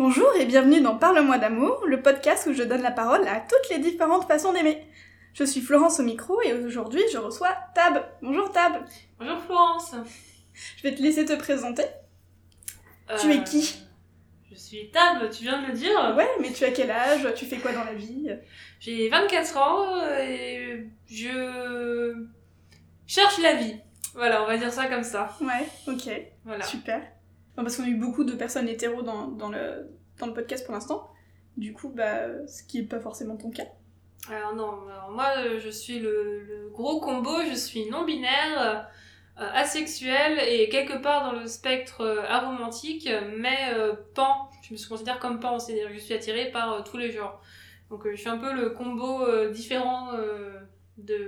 Bonjour et bienvenue dans Parle-moi d'amour, le podcast où je donne la parole à toutes les différentes façons d'aimer. Je suis Florence au micro et aujourd'hui je reçois Tab. Bonjour Tab. Bonjour Florence. Je vais te laisser te présenter. Tu es Euh, qui? Je suis Tab, tu viens de le dire. Ouais, mais tu as quel âge? Tu fais quoi dans la vie? J'ai 24 ans et je cherche la vie. Voilà, on va dire ça comme ça. Ouais, ok, Voilà. super. Parce qu'on a eu beaucoup de personnes hétéros dans, dans, le, dans le podcast pour l'instant. Du coup, bah, ce qui est pas forcément ton cas. Alors non, alors moi je suis le, le gros combo, je suis non-binaire, euh, asexuel et quelque part dans le spectre euh, aromantique, mais euh, pan. Je me considère comme pan, c'est-à-dire que je suis attirée par euh, tous les genres. Donc euh, je suis un peu le combo différent de,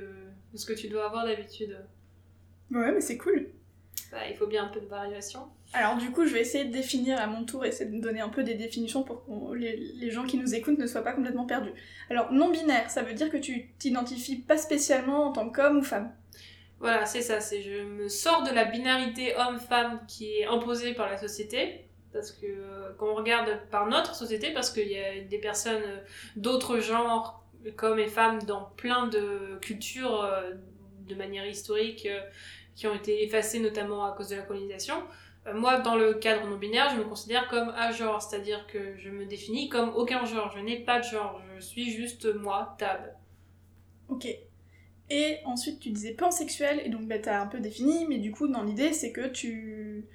de ce que tu dois avoir d'habitude. Ouais, mais c'est cool. Bah, il faut bien un peu de variation. Alors du coup, je vais essayer de définir à mon tour, essayer de donner un peu des définitions pour que les, gens qui nous écoutent ne soient pas complètement perdus. Alors non-binaire, ça veut dire que tu t'identifies pas spécialement en tant qu'homme ou femme. Voilà, c'est ça, c'est je me sors de la binarité homme-femme qui est imposée par la société. Parce que euh, quand on regarde par notre société, parce qu'il y a des personnes euh, d'autres genres qu'hommes et femmes dans plein de cultures euh, de manière historique qui ont été effacées notamment à cause de la colonisation. Euh, moi, dans le cadre non binaire, je me considère comme agenre, c'est-à-dire que je me définis comme aucun genre. Je n'ai pas de genre, je suis juste moi, Tab. Ok. Et ensuite, tu disais pansexuel, et donc bah, t'as un peu défini, mais du coup, dans l'idée, c'est que tu,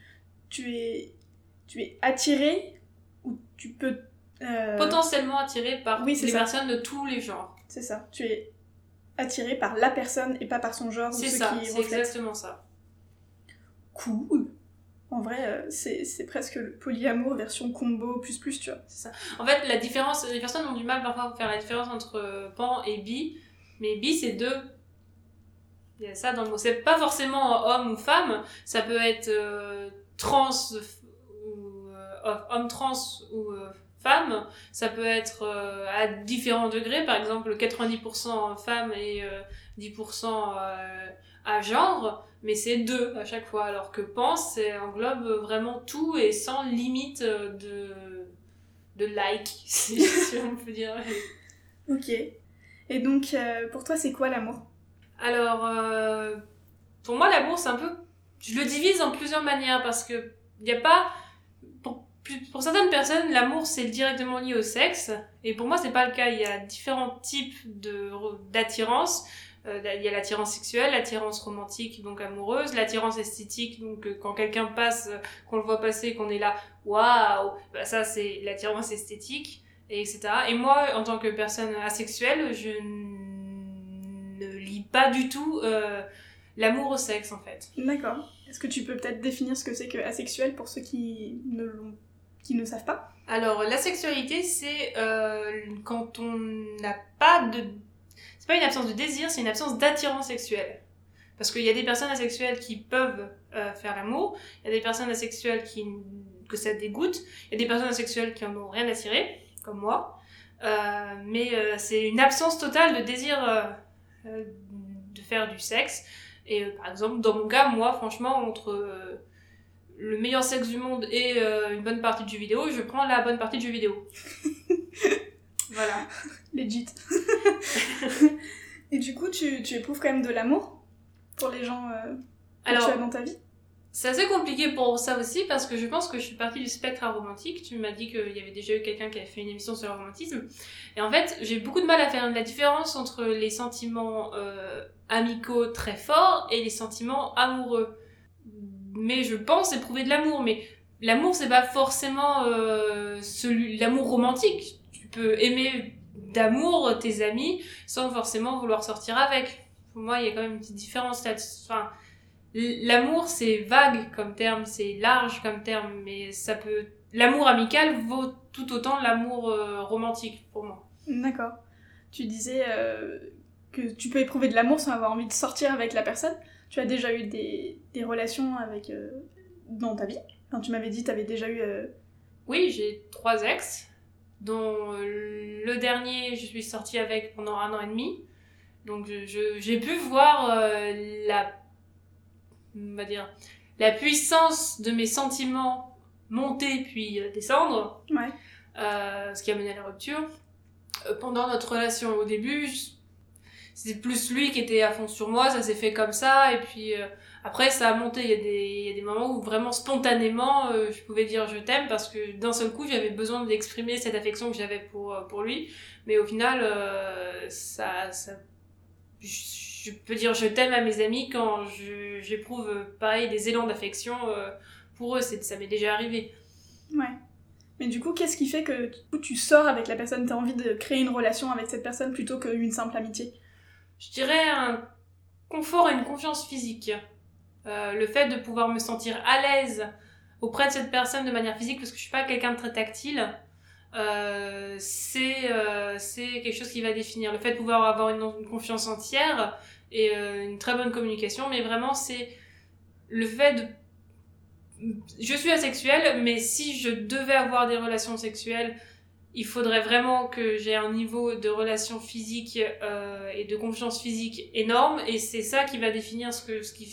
tu, es, tu es attiré, ou tu peux... euh, Potentiellement attiré par oui, les ça. personnes de tous les genres. C'est ça, tu es attiré par la personne et pas par son genre C'est ce ça, c'est exactement ça. Cool. Euh, c'est presque le polyamour version combo plus plus, tu vois. En fait, la différence, les personnes ont du mal parfois à faire la différence entre euh, pan et bi, mais bi c'est deux. Il y a ça dans le mot. C'est pas forcément homme ou femme, ça peut être euh, trans ou homme trans ou femme, ça peut être à différents degrés, par exemple 90% femme et euh, 10% euh, à genre, mais c'est deux à chaque fois, alors que pan, c'est englobe vraiment tout et sans limite euh, de, de like, si, si on peut dire. Ok. Et donc, euh, pour toi, c'est quoi l'amour? Alors, euh, pour moi, l'amour, c'est un peu. Je le divise en plusieurs manières parce que il n'y a pas. Pour, pour certaines personnes, l'amour, c'est directement lié au sexe. Et pour moi, c'est pas le cas. Il y a différents types d'attirance. Euh, Il y a l'attirance sexuelle, l'attirance romantique, donc amoureuse, l'attirance esthétique, donc euh, quand quelqu'un passe, euh, qu'on le voit passer, qu'on est là, waouh, bah, ça c'est l'attirance esthétique, et etc. Et moi, en tant que personne asexuelle, je ne lis pas du tout euh, l'amour au sexe en fait. D'accord. Est-ce que tu peux peut-être définir ce que c'est que asexuel pour ceux qui ne, l'ont- qui ne savent pas? Alors, la sexualité, c'est euh, quand on n'a pas de. C'est pas une absence de désir, c'est une absence d'attirance sexuelle. Parce qu'il y a des personnes asexuelles qui peuvent euh, faire l'amour, il y a des personnes asexuelles qui, que ça dégoûte, il y a des personnes asexuelles qui en ont rien à tirer, comme moi. Euh, mais euh, c'est une absence totale de désir de faire du sexe. Et par exemple, dans mon cas, moi, franchement, entre le meilleur sexe du monde et une bonne partie de jeux vidéo, je prends la bonne partie de jeux vidéo. voilà. Legit. Et du coup, tu, tu éprouves quand même de l'amour pour les gens euh, que Alors, tu as dans ta vie? c'est assez compliqué pour ça aussi parce que je pense que je suis partie du spectre aromantique. Tu m'as dit qu'il y avait déjà eu quelqu'un qui avait fait une émission sur le romantisme. Et en fait, j'ai beaucoup de mal à faire la différence entre les sentiments euh, amicaux très forts et les sentiments amoureux. Mais je pense éprouver de l'amour. Mais l'amour, c'est pas forcément euh, l'amour romantique. Tu peux aimer d'amour tes amis sans forcément vouloir sortir avec. Pour moi, il y a quand même une petite différence là. Enfin, L'amour, c'est vague comme terme, c'est large comme terme, mais ça peut. L'amour amical vaut tout autant l'amour euh, romantique pour moi. D'accord. Tu disais euh, que tu peux éprouver de l'amour sans avoir envie de sortir avec la personne. Tu as déjà eu des, des relations avec euh, dans ta vie? Enfin, Tu m'avais dit que tu avais déjà eu... euh, Oui, j'ai trois ex, dont euh, le dernier, je suis sortie avec pendant un an et demi. Donc j'ai pu voir euh, la, on va dire, la puissance de mes sentiments monter puis descendre. Ouais. ce qui a mené à la rupture. pendant notre relation au début, c'était plus lui qui était à fond sur moi, ça s'est fait comme ça, et puis après, ça a monté. Il y a des, il y a des moments où vraiment spontanément, euh, je pouvais dire je t'aime parce que d'un seul coup, j'avais besoin d'exprimer cette affection que j'avais pour, euh, pour lui. Mais au final, euh, ça, ça, je peux dire je t'aime à mes amis quand j'éprouve pareil des élans d'affection pour eux. Ça m'est déjà arrivé. Ouais. Mais du coup, qu'est-ce qui fait que tu sors avec la personne Tu as envie de créer une relation avec cette personne plutôt qu'une simple amitié? Je dirais un confort et une confiance physique. Euh, le fait de pouvoir me sentir à l'aise auprès de cette personne de manière physique, parce que je suis pas quelqu'un de très tactile, euh, c'est euh, c'est quelque chose qui va définir. Le fait de pouvoir avoir une, confiance entière et une très bonne communication, mais vraiment c'est le fait de... Je suis asexuelle, mais si je devais avoir des relations sexuelles, il faudrait vraiment que j'ai un niveau de relation physique et de confiance physique énorme, et c'est ça qui va définir ce, que, ce qui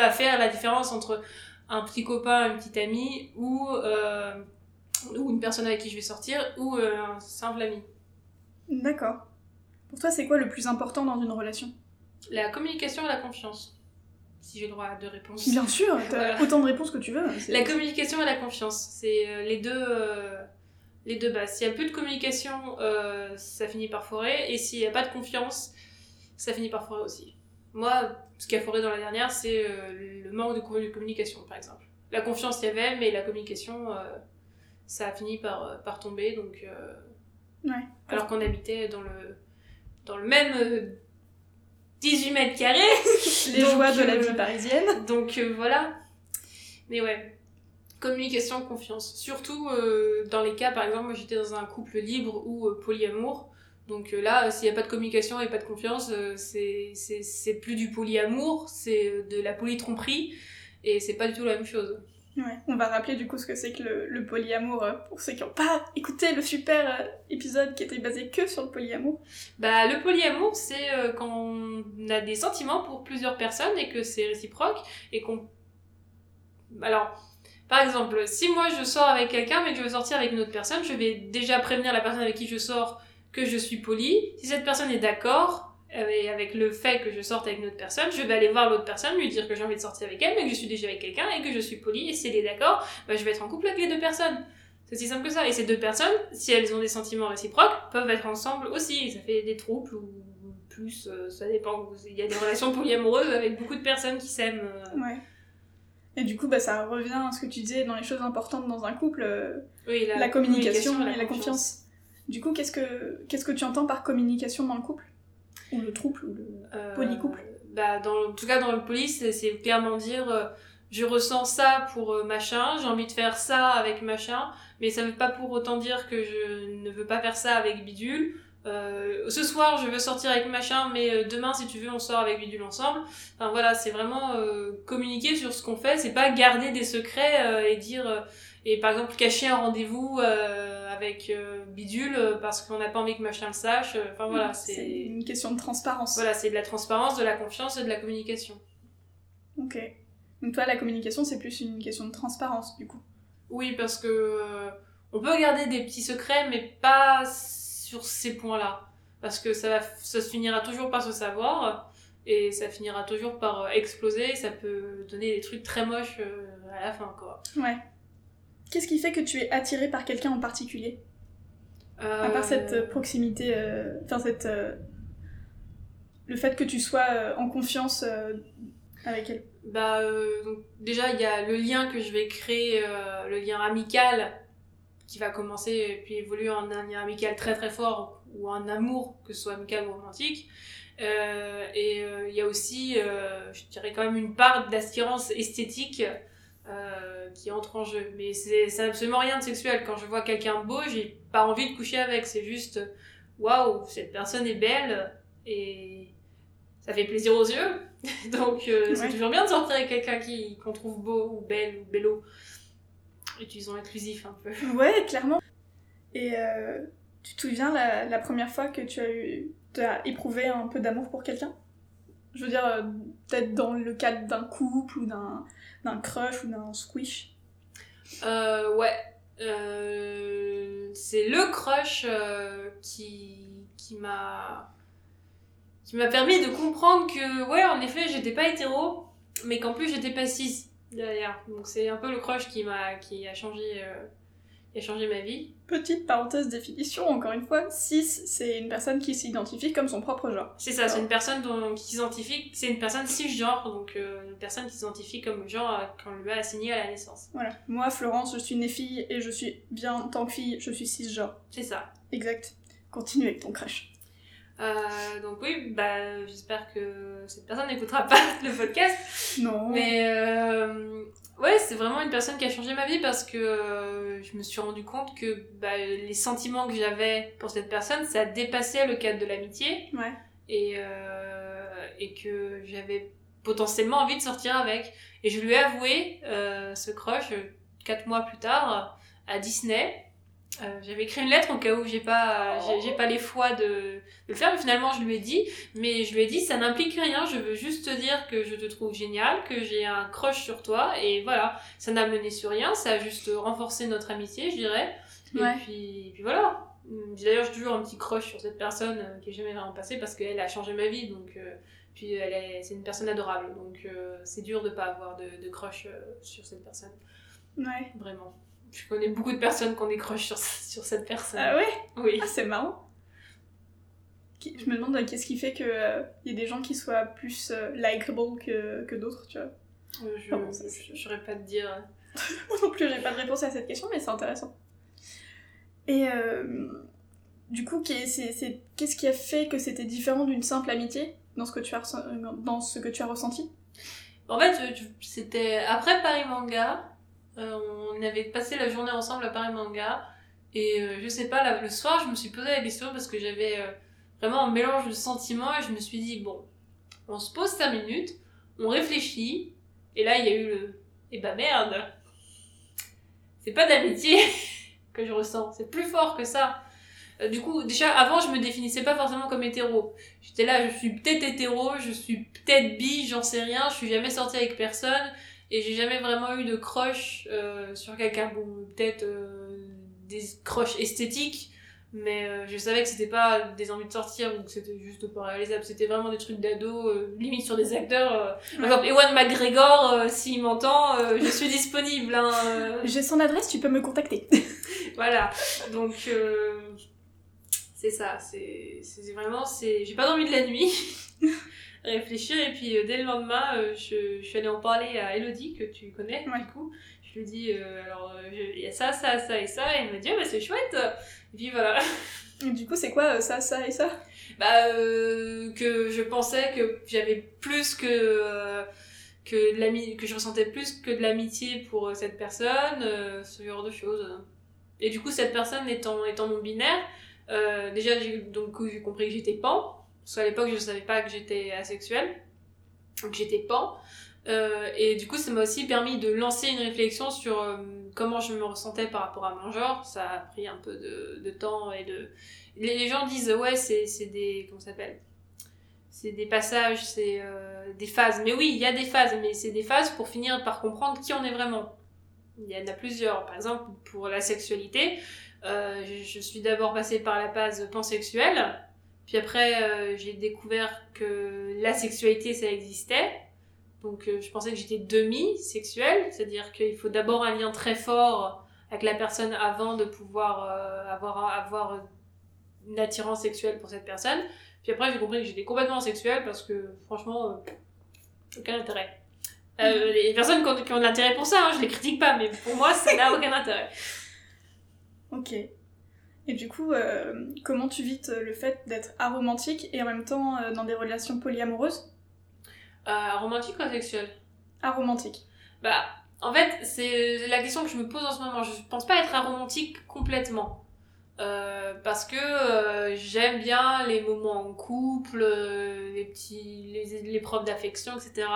va faire la différence entre un petit copain, une petite amie ou, euh, ou une personne avec qui je vais sortir ou euh, un simple ami. D'accord. Pour toi, c'est quoi le plus important dans une relation? La communication et la confiance. Si j'ai le droit de réponse. Bien sûr, t'as autant de réponses que tu veux. La communication et la confiance, c'est euh, les deux les deux bases. S'il n'y a plus de communication, ça finit par foirer. Et s'il n'y a pas de confiance, ça finit par foirer aussi. Moi, ce qui a foiré dans la dernière, c'est euh, le manque de communication, par exemple. La confiance, il y avait, mais la communication, euh, ça a fini par, euh, par tomber. Donc, ouais. Alors qu'on habitait dans le, dans le même 18 mètres carrés. Les joies de la vie parisienne. Donc voilà. Mais ouais, communication, confiance. Surtout dans les cas, par exemple, moi j'étais dans un couple libre ou polyamour. Donc euh, là, s'il n'y a pas de communication et pas de confiance, euh, c'est plus du polyamour, c'est euh, de la polytromperie, et c'est pas du tout la même chose. Ouais. On va rappeler du coup ce que c'est que le, polyamour pour ceux qui n'ont pas écouté le super épisode qui était basé que sur le polyamour. Bah le polyamour c'est quand on a des sentiments pour plusieurs personnes et que c'est réciproque et qu'on alors par exemple si moi je sors avec quelqu'un mais que je veux sortir avec une autre personne je vais déjà prévenir la personne avec qui je sors que je suis poli. Si cette personne est d'accord avec le fait que je sorte avec une autre personne, je vais aller voir l'autre personne, lui dire que j'ai envie de sortir avec elle, mais que je suis déjà avec quelqu'un et que je suis poli. Et si elle est d'accord, bah, je vais être en couple avec les deux personnes. C'est aussi simple que ça. Et ces deux personnes, si elles ont des sentiments réciproques, peuvent être ensemble aussi. Ça fait des troubles ou plus, euh, ça dépend. Il y a des relations polyamoureuses avec beaucoup de personnes qui s'aiment. Euh. Ouais. Et du coup, bah, ça revient à ce que tu disais dans les choses importantes dans un couple, euh, oui, la, communication, et la confiance. Du coup, qu'est-ce que, qu'est-ce que tu entends par communication dans le couple? Ou le trouble, ou le euh, polycouple? bah, dans, En tout cas, dans le poly, c'est, clairement dire euh, je ressens ça pour euh, machin, j'ai envie de faire ça avec machin, mais ça ne veut pas pour autant dire que je ne veux pas faire ça avec bidule. ce soir, je veux sortir avec machin, mais demain, si tu veux, on sort avec bidule ensemble. Enfin voilà, c'est vraiment communiquer sur ce qu'on fait, c'est pas garder des secrets et dire et par exemple cacher un rendez-vous euh, avec euh, bidule euh, parce qu'on n'a pas envie que machin le sache enfin voilà c'est une question de transparence. Voilà c'est de la transparence de la confiance et de la communication. Ok. Donc toi la communication c'est plus une question de transparence du coup. Oui parce que on peut garder des petits secrets mais pas sur ces points là parce que ça va ça se finira toujours par se savoir et ça finira toujours par exploser ça peut donner des trucs très moches à la fin quoi. Ouais Qu'est-ce qui fait que tu es attiré par quelqu'un en particulier? À part cette euh, proximité, euh, enfin cette... Euh, le fait que tu sois en confiance avec elle? Bah donc déjà il y a le lien que je vais créer, le lien amical qui va commencer et puis évoluer en un lien amical très très fort ou un amour, que ce soit amical ou romantique. et il y a aussi, je dirais quand même une part d'attirance esthétique euh, qui entre en jeu. Mais c'est absolument rien de sexuel. Quand je vois quelqu'un beau, j'ai pas envie de coucher avec. C'est juste, waouh, cette personne est belle et ça fait plaisir aux yeux. Donc euh, c'est toujours bien de sortir avec quelqu'un qu'on trouve beau ou belle ou bello. Utilisons inclusif un peu. Ouais, clairement. Et euh, tu te souviens la, la, première fois que tu as, eu, tu as éprouvé un peu d'amour pour quelqu'un? Je veux dire, peut-être dans le cadre d'un couple ou d'un d'un crush ou d'un squish Euh, ouais. Euh, c'est le crush euh, qui, qui m'a qui m'a permis de comprendre que, ouais, en effet, j'étais pas hétéro, mais qu'en plus, j'étais pas cis derrière. Donc, c'est un peu le crush qui m'a qui a changé, euh, a changé ma vie. Petite parenthèse définition, encore une fois, cis, c'est une personne qui s'identifie comme son propre genre. C'est ça, c'est une personne dont, qui s'identifie, c'est une personne cisgenre, donc euh, une personne qui s'identifie comme le genre euh, qu'on lui a assigné à la naissance. Voilà. Moi, Florence, je suis née fille et je suis bien, en tant que fille, je suis cisgenre. C'est ça. Exact. Continue avec ton crush. Euh, donc oui, bah, j'espère que cette personne n'écoutera pas le podcast. Non. Mais euh, ouais, c'est vraiment une personne qui a changé ma vie parce que euh, je me suis rendu compte que bah, les sentiments que j'avais pour cette personne, ça dépassait le cadre de l'amitié. Ouais. Et, euh, et que j'avais potentiellement envie de sortir avec. Et je lui ai avoué ce crush quatre mois plus tard à Disney. Euh, J'avais écrit une lettre au cas où j'ai pas, j'ai- j'ai pas les fois de, de le faire, mais finalement je lui ai dit, mais je lui ai dit ça n'implique rien, je veux juste te dire que je te trouve génial, que j'ai un crush sur toi, et voilà, ça n'a mené sur rien, ça a juste renforcé notre amitié, je dirais. Et Ouais. puis, et puis voilà. Hum, D'ailleurs, j'ai toujours un petit crush sur cette personne euh, qui est jamais vraiment passée parce qu'elle a changé ma vie, donc euh, puis elle est, c'est une personne adorable, donc c'est dur de pas avoir de, de crush sur cette personne, Ouais. vraiment. Je connais beaucoup de personnes qui ont des crushs sur, sur cette personne. Ah ouais Oui. Ah, c'est marrant. Je me demande euh, qu'est-ce qui fait qu'il y a des gens qui soient plus euh, likable que, que d'autres, tu vois? Euh, Je je- je saurais pas te dire. Moi non plus, j'ai pas de réponse à cette question, mais c'est intéressant. Et euh, du coup, qu'est-ce qui a fait que c'était différent d'une simple amitié dans ce que tu as, euh, dans ce que tu as ressenti? En fait, euh, c'était après Paris Manga. Euh, on avait passé la journée ensemble à Paris Manga. Et euh, je sais pas, le soir, je me suis posé la question parce que j'avais euh, vraiment un mélange de sentiments et je me suis dit, bon, on se pose 5 minutes, on réfléchit. Et là, il y a eu le. Eh bah merde C'est pas d'amitié que je ressens, c'est plus fort que ça. Du coup, déjà, avant, je me définissais pas forcément comme hétéro. J'étais là, je suis peut-être hétéro, je suis peut-être bi, j'en sais rien, je suis jamais sortie avec personne et j'ai jamais vraiment eu de crush euh, sur quelqu'un. Bon, peut-être euh, des crushs esthétiques, mais euh, je savais que c'était pas des envies de sortir ou que c'était juste pas réalisable. C'était vraiment des trucs d'ado, euh, limite sur des acteurs. euh. Par exemple, Ewan McGregor, euh, s'il m'entend, euh, je suis disponible. Hein, euh. J'ai son adresse, tu peux me contacter. Voilà, donc euh, c'est ça, c'est c'est vraiment, c'est j'ai pas dormi de la nuit, réfléchir. Et puis euh, dès le lendemain, euh, je, je suis allée en parler à Elodie que tu connais Ouais. du coup, je lui ai dit euh, alors il y a ça, ça, ça et ça. Et elle m'a dit bah c'est chouette. Et puis voilà, Et du coup, c'est quoi ça, ça et ça? Bah que je pensais que j'avais plus que que de que je ressentais plus que de l'amitié pour cette personne euh, ce genre de choses. Et du coup cette personne étant étant non binaire euh, déjà j'ai donc j'ai compris que j'étais pan parce qu'à l'époque je savais pas que j'étais asexuelle. Donc j'étais pan Euh, et du coup ça m'a aussi permis de lancer une réflexion sur euh, comment je me ressentais par rapport à mon genre. Ça a pris un peu de, temps et de les, gens disent ouais c'est des comment ça s'appelle? C'est des passages c'est euh, des phases. Mais oui il y a des phases mais c'est des phases pour finir par comprendre qui on est vraiment. Il y en a plusieurs. Par exemple pour la sexualité je suis d'abord passée par la phase pansexuelle puis après euh, j'ai découvert que la sexualité ça existait donc euh, je pensais que j'étais demi-sexuelle c'est-à-dire qu'il faut d'abord un lien très fort avec la personne avant de pouvoir euh, avoir avoir une attirance sexuelle pour cette personne. Puis après, j'ai compris que j'étais complètement sexuelle parce que, franchement, aucun intérêt. Euh, les personnes qui ont, qui ont de l'intérêt pour ça, hein, je les critique pas, mais pour moi, ça n'a aucun intérêt. Ok. Et du coup, euh, comment tu vis euh, le fait d'être aromantique et en même temps euh, dans des relations polyamoureuses? Euh, romantique ou asexuel? Aromantique. Bah, en fait, c'est la question que je me pose en ce moment. Je pense pas être aromantique complètement. Euh, parce que euh, j'aime bien les moments en couple, euh, les petits, les, les preuves d'affection, etc.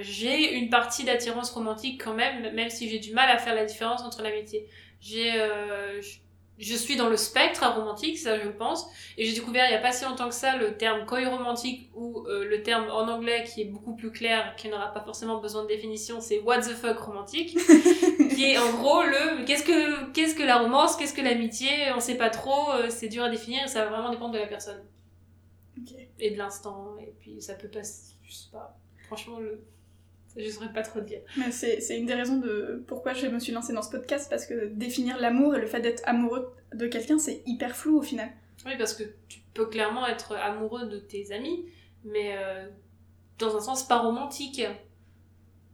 J'ai une partie d'attirance romantique quand même, même si j'ai du mal à faire la différence entre l'amitié. J'ai, je, je suis dans le spectre aromantique, ça je pense, et j'ai découvert il y a pas si longtemps que ça le terme coy romantique ou euh, le terme en anglais qui est beaucoup plus clair, qui n'aura pas forcément besoin de définition, c'est what the fuck romantique. qui est en gros le qu'est-ce que qu'est-ce que la romance, qu'est-ce que l'amitié, on sait pas trop, euh, c'est dur à définir, ça va vraiment dépendre de la personne et de l'instant et puis ça peut passer, je sais pas. Franchement le je saurais pas trop dire. Mais c'est une des raisons de pourquoi je me suis lancée dans ce podcast, parce que définir l'amour et le fait d'être amoureux de quelqu'un, c'est hyper flou au final. Oui, parce que tu peux clairement être amoureux de tes amis, mais euh, dans un sens pas romantique.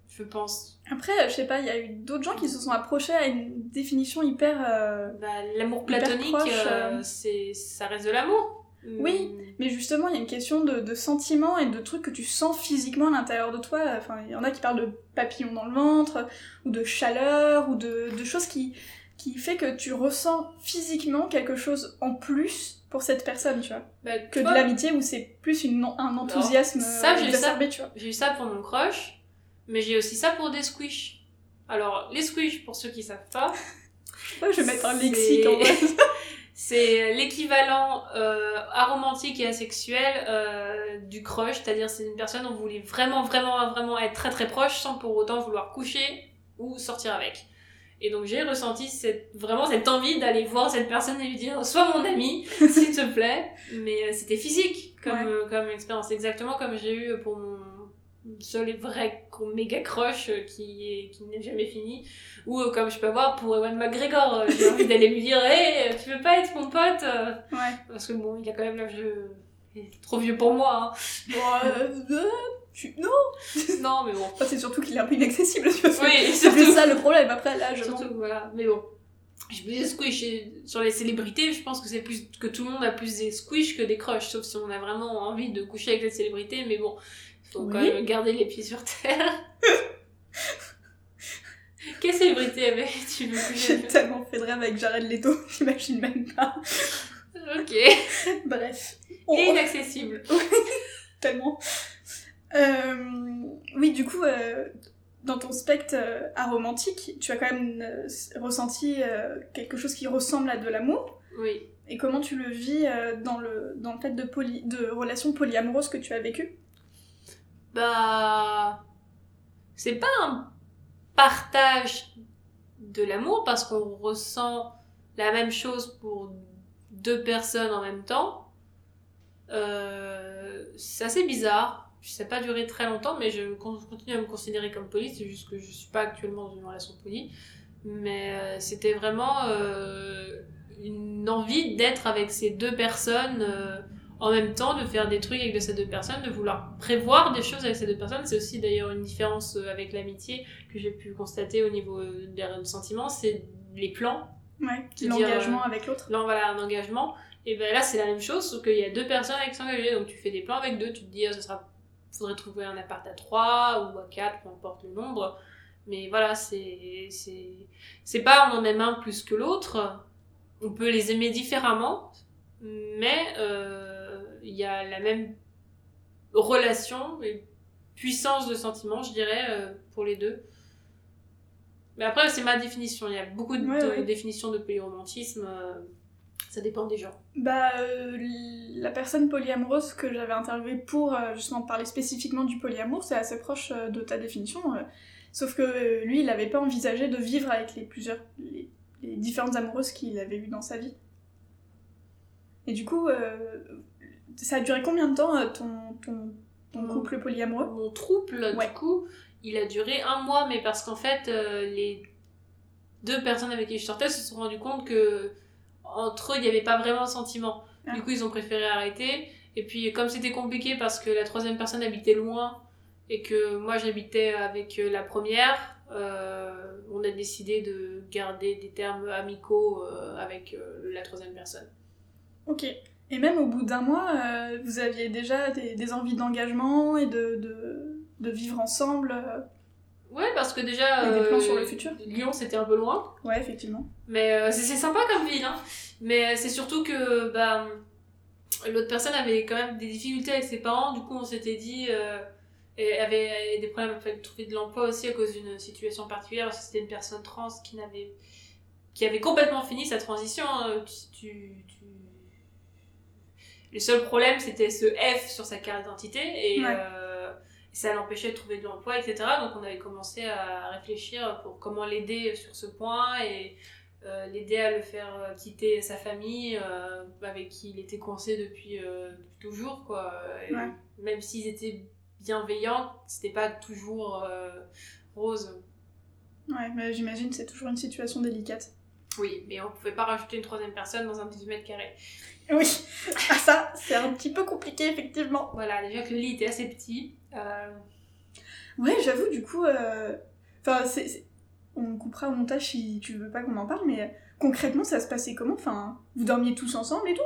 Je pense. Après, je sais pas, il y a eu d'autres gens qui se sont approchés à une définition hyper... euh, Bah, l'amour platonique, euh. c'est ça reste de l'amour. Oui. Mm. Mais justement, il y a une question de, de sentiments et de trucs que tu sens physiquement à l'intérieur de toi. Enfin, il y en a qui parlent de papillons dans le ventre, ou de chaleur, ou de, de choses qui, qui fait que tu ressens physiquement quelque chose en plus pour cette personne, tu vois. Bah, Que de l'amitié où c'est plus une, un enthousiasme ça, euh, j'ai exacerbé, tu vois. J'ai eu ça pour mon crush, mais j'ai aussi ça pour des squish. Alors, les squish, pour ceux qui savent pas, je vais mettre un lexique en. c'est l'équivalent euh, aromantique et asexuel euh, du crush, c'est-à-dire c'est une personne dont vous voulez vraiment, vraiment, vraiment être très très proche sans pour autant vouloir coucher ou sortir avec. Et donc j'ai ressenti cette, vraiment cette envie d'aller voir cette personne et lui dire sois mon ami, s'il te plaît. Mais euh, c'était physique comme, Ouais. comme expérience, exactement comme j'ai eu pour mon seul et vrai méga crush euh, qui, est, qui n'est jamais fini. Ou euh, comme je peux avoir pour Ewan McGregor, euh, j'ai envie d'aller lui dire Hé, tu veux pas être mon pote euh? Ouais. Parce que bon, il a quand même l'âge de. Il est trop vieux pour moi. Bon, euh, euh, tu- Non, Hein. non, mais bon. Enfin, c'est surtout qu'il est un peu inaccessible, tu vois. Oui, C'est surtout. ça le problème, après là, je Surtout, voilà. Mais bon. Je me squish sur les célébrités, je pense que c'est plus que tout le monde a plus des squish que des crushs, sauf si on a vraiment envie de coucher avec les célébrités, mais bon, faut quand Oui. même garder les pieds sur terre. Quelle célébrité avait tu veux coucher J'ai tellement fait de rêve avec Jared Leto, j'imagine même pas. Ok. Bref. On- Et inaccessible. tellement. Euh, oui, du coup, euh, dans ton spectre euh, aromantique, tu as quand même euh, ressenti quelque chose qui ressemble à de l'amour. Oui. Et comment tu le vis dans, le, dans le fait de, poly, de relations polyamoureuses que tu as vécues? Bah. C'est pas un partage de l'amour parce qu'on ressent la même chose pour deux personnes en même temps. Euh, c'est assez bizarre. Ça n'a pas duré très longtemps, mais je con- continue à me considérer comme poly. C'est juste que je suis pas actuellement dans une relation poly. Mais euh, c'était vraiment euh, une envie d'être avec ces deux personnes en même temps, de faire des trucs avec de ces deux personnes, de vouloir prévoir des choses avec ces deux personnes. C'est aussi d'ailleurs une différence euh, avec l'amitié que j'ai pu constater au niveau euh, des sentiments, c'est les plans. Ouais. L'engagement euh, avec l'autre Là, voilà, un engagement. Et ben là, c'est la même chose, sauf qu'il y a deux personnes avec s'engager. Donc tu fais des plans avec deux, tu te dis, ah, ça sera... faudrait trouver un appart à trois ou à quatre, peu importe le nombre. Mais voilà, c'est c'est c'est pas on en aime un plus que l'autre. On peut les aimer différemment, mais euh, il y a la même relation et puissance de sentiment, je dirais, euh, pour les deux. Mais après, c'est ma définition. Il y a beaucoup de, Ouais, de ouais. définitions de polyromantisme. euh, ça dépend des gens. Bah, euh, la personne polyamoureuse que j'avais interviewée pour euh, justement parler spécifiquement du polyamour, c'est assez proche euh, de ta définition. sauf que lui, il n'avait pas envisagé de vivre avec les plusieurs, les, les différentes amoureuses qu'il avait eues dans sa vie. Et du coup, ça a duré combien de temps euh, ton, ton, ton Mon- couple polyamoureux? Mon trouble, Ouais. du coup, il a duré un mois, mais parce qu'en fait, euh, les deux personnes avec qui je sortais se sont rendues compte que entre eux, il n'y avait pas vraiment de sentiment. Ah. Du coup, ils ont préféré arrêter. Et puis, comme c'était compliqué parce que la troisième personne habitait loin et que moi j'habitais avec euh, la première, euh, on a décidé de garder des termes amicaux euh, avec la troisième personne. Ok. Et même au bout d'un mois, euh, vous aviez déjà des, des envies d'engagement et de, de, de vivre ensemble euh. Ouais, parce que déjà, Avec des plans euh, sur le futur. Lyon c'était un peu loin. Ouais, effectivement. Mais euh, c'est sympa comme ville, hein. Mais c'est surtout que bah, l'autre personne avait quand même des difficultés avec ses parents. Du coup, on s'était dit. Et avait des problèmes à trouver de l'emploi aussi à cause d'une situation particulière. Parce que c'était une personne trans qui n'avait. qui avait complètement fini sa transition. hein. Tu, tu, tu- Le seul problème, c'était ce F sur sa carte d'identité. Et, Ouais. euh, ça l'empêchait de trouver de l'emploi, etc. Donc on avait commencé à réfléchir pour comment l'aider sur ce point et euh, l'aider à le faire euh, quitter sa famille euh, avec qui il était coincé depuis, toujours. Quoi. Même s'ils étaient bienveillants, c'était pas toujours rose. Ouais, j'imagine que c'est toujours une situation délicate. Oui, mais on pouvait pas rajouter une troisième personne dans un 18 mètres carrés. Oui, ah, ça, c'est un petit peu compliqué, effectivement. Voilà, déjà que le lit était assez petit. Euh... Ouais, j'avoue, du coup, euh... enfin, on coupera au montage si tu veux pas qu'on en parle, mais concrètement, ça se passait comment? Enfin, vous dormiez tous ensemble et tout?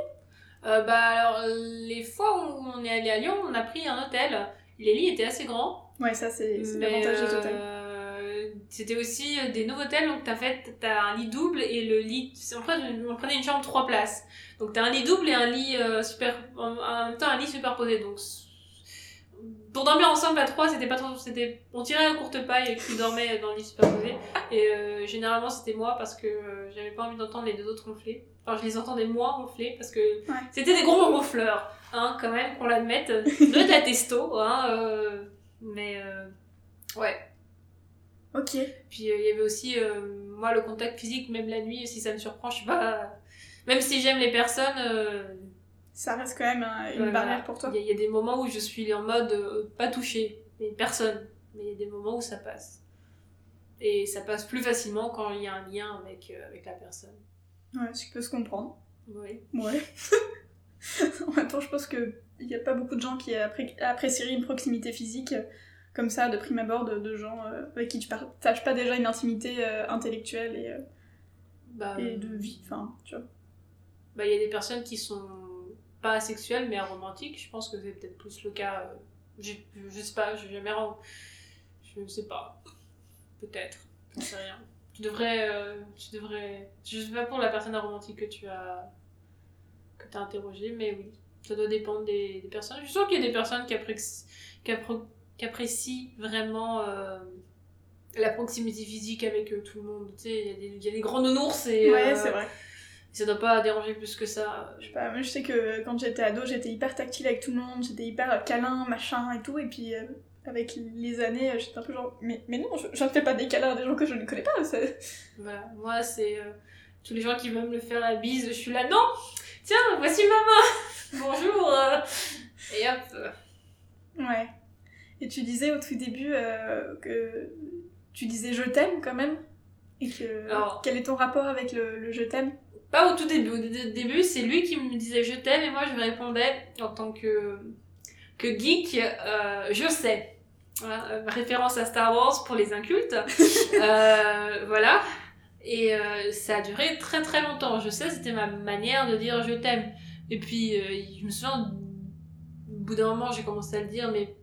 Euh, Bah alors, les fois où on est allé à Lyon, on a pris un hôtel. Les lits étaient assez grands. Ouais, ça, c'est, l'avantage des hôtels c'était aussi euh, des nouveaux hôtels, donc t'as fait, t'as un lit double et le lit, on prenait, on prenait une chambre trois places. Donc t'as un lit double et un lit euh, super, en, même temps un lit superposé. Donc pour dormir ensemble à trois, c'était pas trop, c'était, on tirait à courte paille et tu dormais dans le lit superposé. Et euh, généralement c'était moi parce que j'avais pas envie d'entendre les deux autres ronfler. Enfin, je les entendais moins ronfler parce que c'était des gros ronfleurs, hein, quand même, qu'on l'admette. de la testo, hein, mais ouais. Ok. Puis euh, il y avait aussi, euh, moi, le contact physique, même la nuit, si ça me surprend, je suis pas. Même si j'aime les personnes. Euh, ça reste quand même une barrière pour toi. Il y, a des moments où je suis en mode pas touchée, mais personne. Mais il y a des moments où ça passe. Et ça passe plus facilement quand il y a un lien avec, avec la personne. Ouais, ce qui peut se comprendre. Oui. Ouais. en même temps, je pense qu'il n'y a pas beaucoup de gens qui apprécieraient une proximité physique comme ça, de prime abord, de, gens euh, avec qui tu partages pas déjà une intimité euh, intellectuelle et, euh, bah, et de vie, enfin, tu vois. Bah, il y a des personnes qui sont pas asexuelles mais aromantiques, je pense que c'est peut-être plus le cas. je, je sais pas, je jamais. Je ne sais pas. Peut-être, je sais rien. Tu devrais, tu devrais. Je sais pas pour la personne aromantique que tu as que as interrogé, mais oui, ça doit dépendre des, des personnes. Je sens qu'il y a des personnes qui apprécient, qui, apprécie vraiment euh, la proximité physique avec euh, tout le monde. Tu sais, il y, a des grands nounours et. Ouais, euh, c'est vrai. Ça doit pas déranger plus que ça. Je sais pas, moi je sais que quand j'étais ado, j'étais hyper tactile avec tout le monde, j'étais hyper câlin, machin et tout, et puis avec les années, j'étais un peu genre, mais, mais non, je, ne fais pas des câlins à des gens que je ne connais pas. Voilà, moi c'est tous les gens qui veulent me faire la bise, je suis là, non Tiens, voici maman Bonjour Et hop Ouais. Et tu disais au tout début euh, que tu disais je t'aime quand même Et que quel est ton rapport avec le, je t'aime? Pas au tout début. Au début, c'est lui qui me disait je t'aime et moi je répondais en tant que, que geek, euh, je sais. Euh, référence à Star Wars pour les incultes. voilà. Et ça a duré très très longtemps. Je sais, c'était ma manière de dire je t'aime. Et puis, je me souviens, au bout d'un moment, j'ai commencé à le dire, mais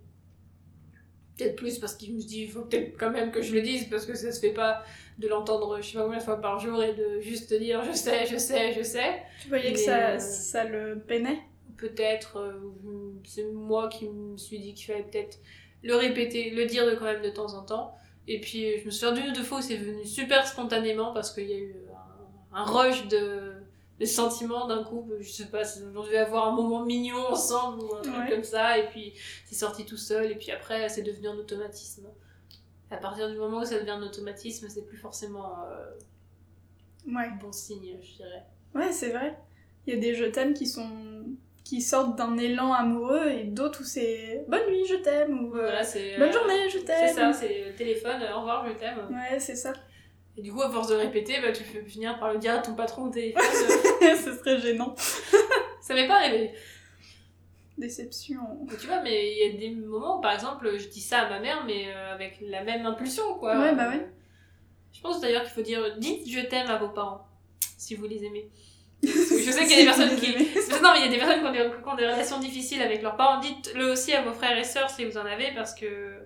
peut-être plus parce qu'il me dit il faut peut-être quand même que je le dise parce que ça se fait pas de l'entendre je sais pas combien de fois par jour et de juste dire je sais je sais je sais. Tu voyais que ça, euh, ça le peinait? Peut-être euh, c'est moi qui me suis dit qu'il fallait peut-être le répéter le dire de quand même de temps en temps. Et puis je me ou deux fois où c'est venu super spontanément parce qu'il y a eu un rush de les sentiments d'un couple, je sais pas, on devait avoir un moment mignon ensemble ou un truc comme ça, et puis c'est sorti tout seul, et puis après c'est devenu un automatisme. À partir du moment où ça devient un automatisme, c'est plus forcément euh, ouais. bon signe, je dirais. Ouais, c'est vrai. Il y a des je t'aime qui sont qui sortent d'un élan amoureux et d'autres où c'est bonne nuit, je t'aime ou euh, bonne journée, je t'aime. C'est ça, c'est téléphone, au revoir, je t'aime. Ouais, c'est ça. Et du coup, à force de répéter, bah, tu fais finir par le dire à ton patron au téléphone. Ce serait gênant. ça m'est pas arrivé. Déception. tu vois, mais il y a des moments où, par exemple, je dis ça à ma mère, mais euh, avec la même impulsion, quoi. Ouais, bah ouais. Je pense d'ailleurs qu'il faut dire dites je t'aime à vos parents, si vous les aimez. je sais qu'il y a des personnes qui. Non, mais il y a des personnes qui ont des, qui ont des relations difficiles avec leurs parents. Dites-le aussi à vos frères et sœurs si vous en avez, parce que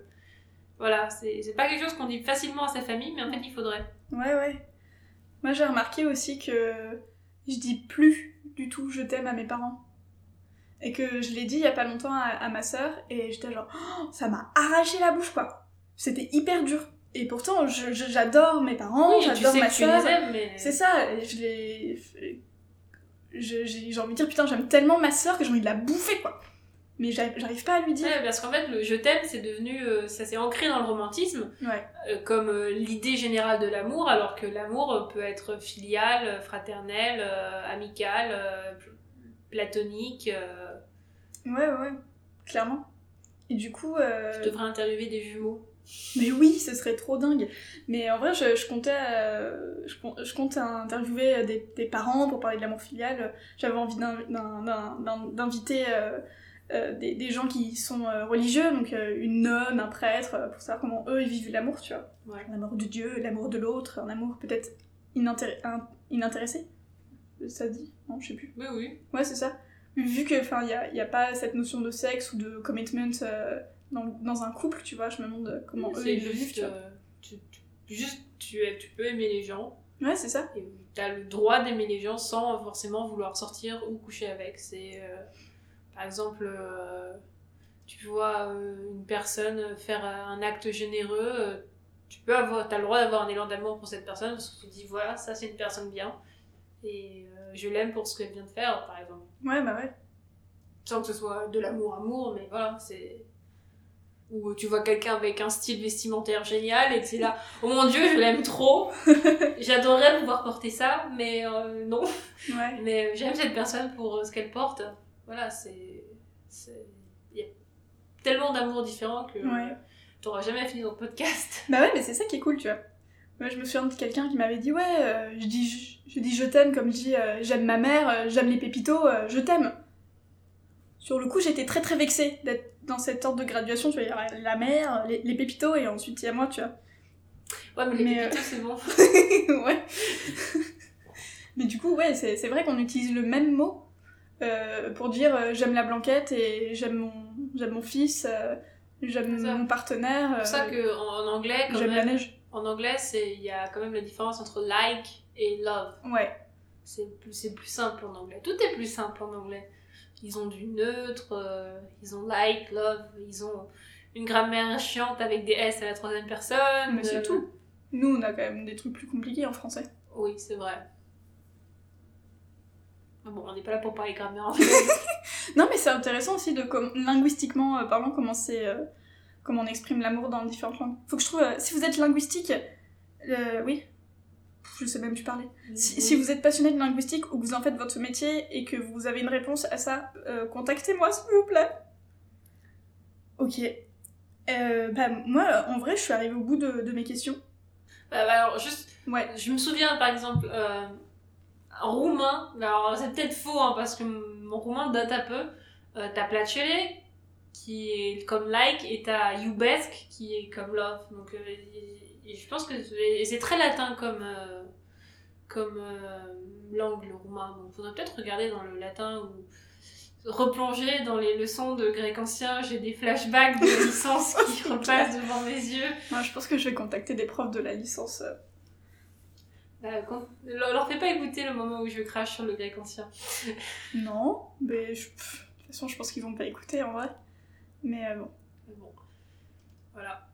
voilà, c'est pas quelque chose qu'on dit facilement à sa famille, mais en fait, il faudrait. Ouais, ouais. Moi, j'ai remarqué aussi que je dis plus du tout je t'aime à mes parents. Et que je l'ai dit il y a pas longtemps à, ma sœur, et j'étais genre, oh, ça m'a arraché la bouche, quoi. C'était hyper dur. Et pourtant, j'adore mes parents, j'adore ma sœur. Mais... C'est ça, je les. J'ai envie de dire, putain, j'aime tellement ma sœur que j'ai envie de la bouffer, quoi. Mais j'arrive pas à lui dire. Ouais, parce qu'en fait, le je t'aime, c'est devenu. euh, ça s'est ancré dans le romantisme Ouais. euh, comme euh, l'idée générale de l'amour, alors que l'amour peut être filial, fraternel, amical, pl- platonique. Ouais, ouais, clairement. Et du coup. Je devrais interviewer des jumeaux. Mais oui, ce serait trop dingue. Mais en vrai, je, je comptais, euh, je, je compte interviewer des, des parents pour parler de l'amour filial. J'avais envie d'in- d'in- d'in- d'in- d'inviter euh, des, des gens qui sont euh, religieux, donc euh, une nonne, un prêtre, euh, pour savoir comment eux ils vivent l'amour, tu vois. Ouais. L'amour de Dieu, l'amour de l'autre, un amour peut-être inintér- inintéressé. Ça dit Non, je sais plus. Oui, oui. Ouais, c'est ça. Vu que, enfin, il n'y a, y a pas cette notion de sexe ou de commitment euh, dans, dans un couple, tu vois, je me demande comment eux ils le vivent, tu vois. euh, tu, tu- juste tu, tu peux aimer les gens Ouais, c'est ça. et tu as le droit d'aimer les gens sans forcément vouloir sortir ou coucher avec. C'est euh, par exemple, euh, tu vois euh, une personne faire un acte généreux, euh, tu peux avoir, as le droit d'avoir un élan d'amour pour cette personne parce que tu te dis voilà, ça c'est une personne bien et euh, je l'aime pour ce qu'elle vient de faire, par exemple. Ouais, bah ouais. Sans que ce soit de l'amour amour, mais voilà, c'est ou tu vois quelqu'un avec un style vestimentaire génial et que c'est là, oh mon dieu, je l'aime trop, j'adorerais pouvoir porter ça, mais euh, non. Ouais. Mais euh, j'aime cette personne pour euh, ce qu'elle porte. Voilà, c'est. c'est- Il y a tellement d'amour différent que Ouais. t'auras jamais fini ton podcast. Bah ouais, mais c'est ça qui est cool, tu vois. Moi, je me souviens de quelqu'un qui m'avait dit Ouais, euh, je, dis, je, je dis je t'aime comme je dis euh, j'aime ma mère, euh, j'aime les pépitos, je t'aime. Sur le coup, j'étais très très vexée d'être dans cette ordre de graduation. Tu vois, il y a la mère, les, les pépitos, et ensuite il y a moi, tu vois. Ouais, mais les Mais, pépitos, c'est bon. ouais. Mais du coup, ouais, c'est vrai qu'on utilise le même mot euh, pour dire euh, j'aime la blanquette et j'aime mon, j'aime mon fils, euh, j'aime mon partenaire, C'est pour ça qu'en en anglais, quand j'aime la neige. en anglais, il y a quand même la différence entre like et love. Ouais, C'est plus, c'est plus simple en anglais. Tout est plus simple en anglais. Ils ont du neutre, ils ont like, love, ils ont une grammaire chiante avec des S à la troisième personne. mais c'est tout. Nous, on a quand même des trucs plus compliqués en français. Oui, c'est vrai. Mais Bon, on n'est pas là pour parler grammaire. fait. Non, mais c'est intéressant aussi de linguistiquement euh, parlant comment c'est, euh, comment on exprime l'amour dans différentes langues. Faut que je trouve, euh, si vous êtes linguistique, euh, oui, je sais même plus parler. Si, si vous êtes passionné de linguistique ou que vous en faites votre métier et que vous avez une réponse à ça, contactez-moi s'il vous plaît. Ok. Bah, moi, en vrai, je suis arrivée au bout de, de mes questions. Bah, bah, alors, juste, Ouais. je me souviens par exemple, roumain, alors c'est peut-être faux hein, parce que mon roumain date un peu. Euh, t'as Placele qui est comme like et t'as Iubesc qui est comme love. Donc euh, et- et je pense que c'est très latin comme, euh, comme euh, langue le roumain. Donc faudrait peut-être regarder dans le latin ou replonger dans les leçons de grec ancien. J'ai des flashbacks de licence qui repassent devant mes yeux. Moi, je pense que je vais contacter des profs de la licence. Euh. Quand- leur fais pas écouter le moment où je crache sur le grec ancien. Non, mais je- de toute façon, je pense qu'ils vont pas écouter en vrai. Mais euh, bon. Bon. Voilà.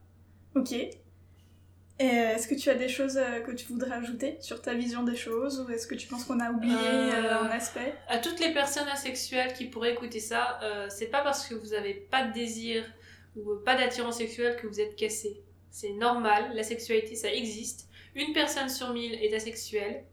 Ok. Euh, est-ce que tu as des choses euh, que tu voudrais ajouter sur ta vision des choses ou est-ce que tu penses qu'on a oublié euh, un aspect? À toutes les personnes asexuelles qui pourraient écouter ça, euh, c'est pas parce que vous avez pas de désir ou pas d'attirance sexuelle que vous êtes cassé. C'est normal, la sexualité ça existe. Une personne sur mille est asexuelle.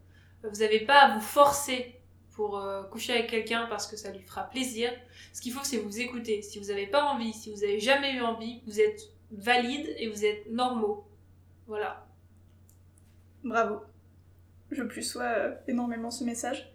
Vous n'avez pas à vous forcer pour euh, coucher avec quelqu'un parce que ça lui fera plaisir. Ce qu'il faut, c'est vous écouter. Si vous n'avez pas envie, si vous n'avez jamais eu envie, vous êtes valide et vous êtes normaux. Voilà. Bravo. Je plus sois euh, énormément ce message.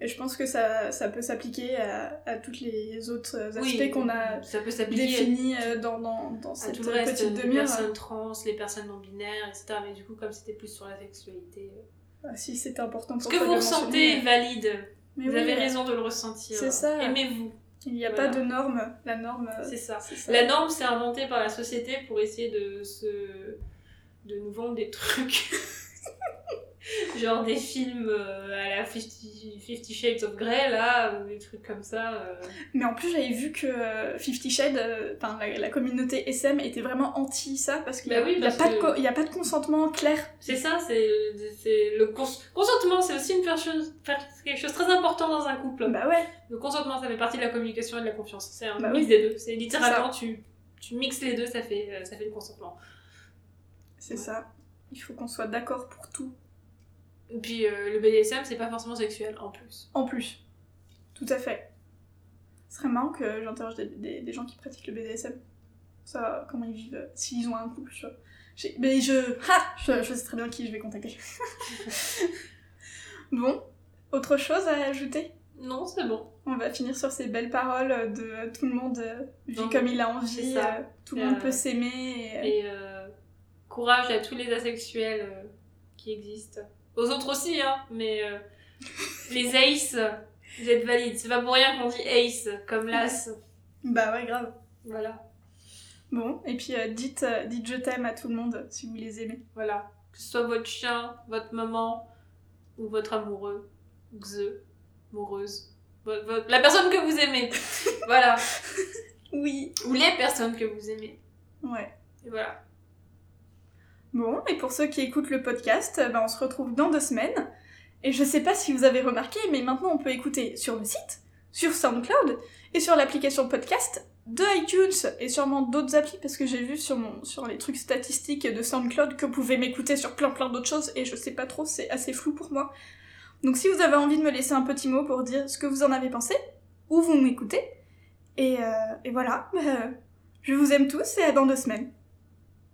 Et je pense que ça, ça peut s'appliquer à, à tous les autres aspects Oui, qu'on a ça peut définis euh, dans, dans, dans cette tout le reste, petite les demi-heure. personnes trans, les personnes non binaires, etc. Mais du coup, comme c'était plus sur la sexualité. euh, Ah, si c'était important Ce pour que toi vous ressentez est valide. Mais vous oui, avez raison de le ressentir. C'est ça. Aimez-vous. Il n'y a Voilà. pas de norme. La norme, euh, C'est ça. c'est ça. La norme, c'est inventé par la société pour essayer de se... de nous vendre des trucs. Genre des films euh, à la Fifty, Fifty Shades of Grey, là, ou des trucs comme ça. euh. Mais en plus, j'avais vu que euh, Fifty Shades, euh, enfin la, la communauté SM était vraiment anti ça parce qu'il n'y a, Bah oui, a pas de que- co- il y a pas de consentement clair. C'est ça, c'est le cons- consentement, c'est aussi une chose, quelque chose de très important dans un couple. Bah ouais, Le consentement, ça fait partie de la communication et de la confiance. C'est un Bah mix oui. des deux. C'est littéralement, tu, tu mixes les deux, ça fait, ça fait le consentement. c'est ça. Il faut qu'on soit d'accord pour tout. Et puis euh, le BDSM, c'est pas forcément sexuel en plus. En plus. Tout à fait. Ce serait marrant que j'interroge des, des- des gens qui pratiquent le BDSM. Ça, comment ils vivent, euh, s'ils ont un couple, tu vois. Mais je... Ha je, je sais très bien qui je vais contacter. bon, autre chose à ajouter? Non, c'est bon. On va finir sur ces belles paroles de tout le monde euh, vit Non, comme il a envie, euh, tout le monde peut s'aimer. et, Et courage à tous les asexuels qui existent. Aux autres aussi, hein, mais euh, les ace, vous êtes valides. C'est pas pour rien qu'on dit ace, comme l'as. Bah ouais, grave. Voilà, Bon, et puis euh, dites, euh, dites je t'aime à tout le monde si vous les aimez. voilà. Que ce soit votre chien, votre maman, ou votre amoureux, xe, amoureuse. Votre- votre- la personne que vous aimez. voilà. Oui. Ou les personnes que vous aimez. Ouais. Et voilà. Bon, et pour ceux qui écoutent le podcast, ben, on se retrouve dans deux semaines. Et je sais pas si vous avez remarqué, mais maintenant on peut écouter sur le site, sur SoundCloud et sur l'application podcast de iTunes et sûrement d'autres applis parce que j'ai vu sur les trucs statistiques de SoundCloud que vous pouvez m'écouter sur plein plein d'autres choses et je sais pas trop, c'est assez flou pour moi. Donc si vous avez envie de me laisser un petit mot pour dire ce que vous en avez pensé, où vous m'écoutez, et, euh, et voilà, je vous aime tous et à dans deux semaines.